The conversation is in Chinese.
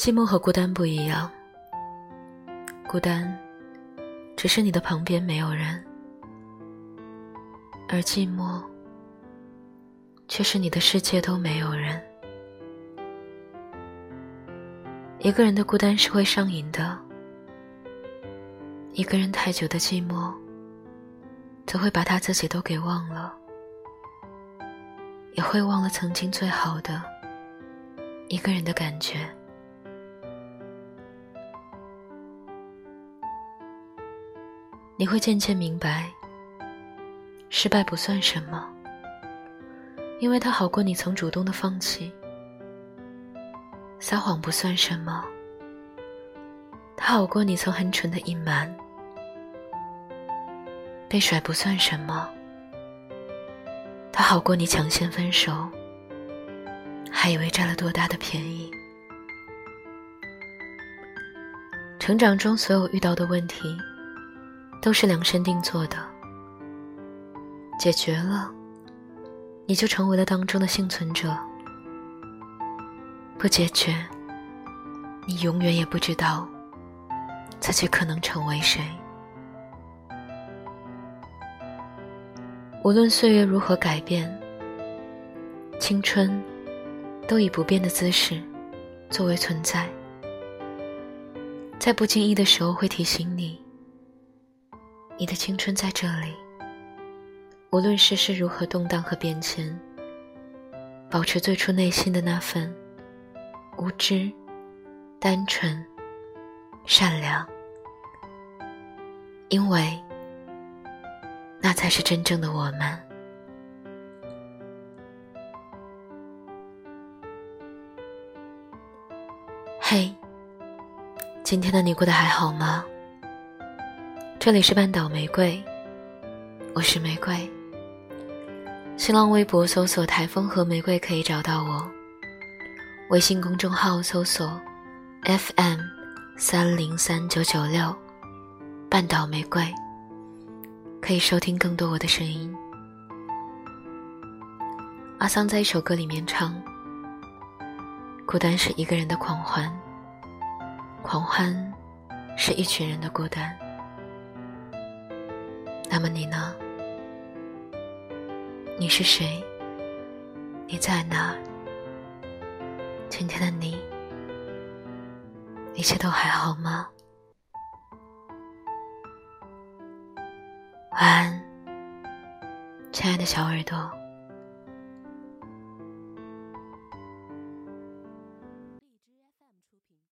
寂寞和孤单不一样，孤单只是你的旁边没有人，而寂寞却是你的世界都没有人。一个人的孤单是会上瘾的，一个人太久的寂寞，则会把他自己都给忘了，也会忘了曾经最好的一个人的感觉。你会渐渐明白，失败不算什么，因为它好过你曾主动的放弃；撒谎不算什么，它好过你曾很蠢的隐瞒；被甩不算什么，它好过你抢先分手，还以为占了多大的便宜。成长中所有遇到的问题。都是量身定做的，解决了，你就成为了当中的幸存者；不解决，你永远也不知道自己可能成为谁。无论岁月如何改变，青春都以不变的姿势作为存在，在不经意的时候会提醒你。你的青春在这里，无论世事如何动荡和变迁，保持最初内心的那份无知、单纯、善良，因为那才是真正的我们。嘿，今天的你过得还好吗？这里是半岛玫瑰，我是玫瑰。新浪微博搜索“台风和玫瑰”可以找到我。微信公众号搜索 “FM 三零三九九六”，半岛玫瑰，可以收听更多我的声音。阿桑在一首歌里面唱：“孤单是一个人的狂欢，狂欢是一群人的孤单。”那么你呢？你是谁？你在哪？今天的你，一切都还好吗？晚安，亲爱的小耳朵。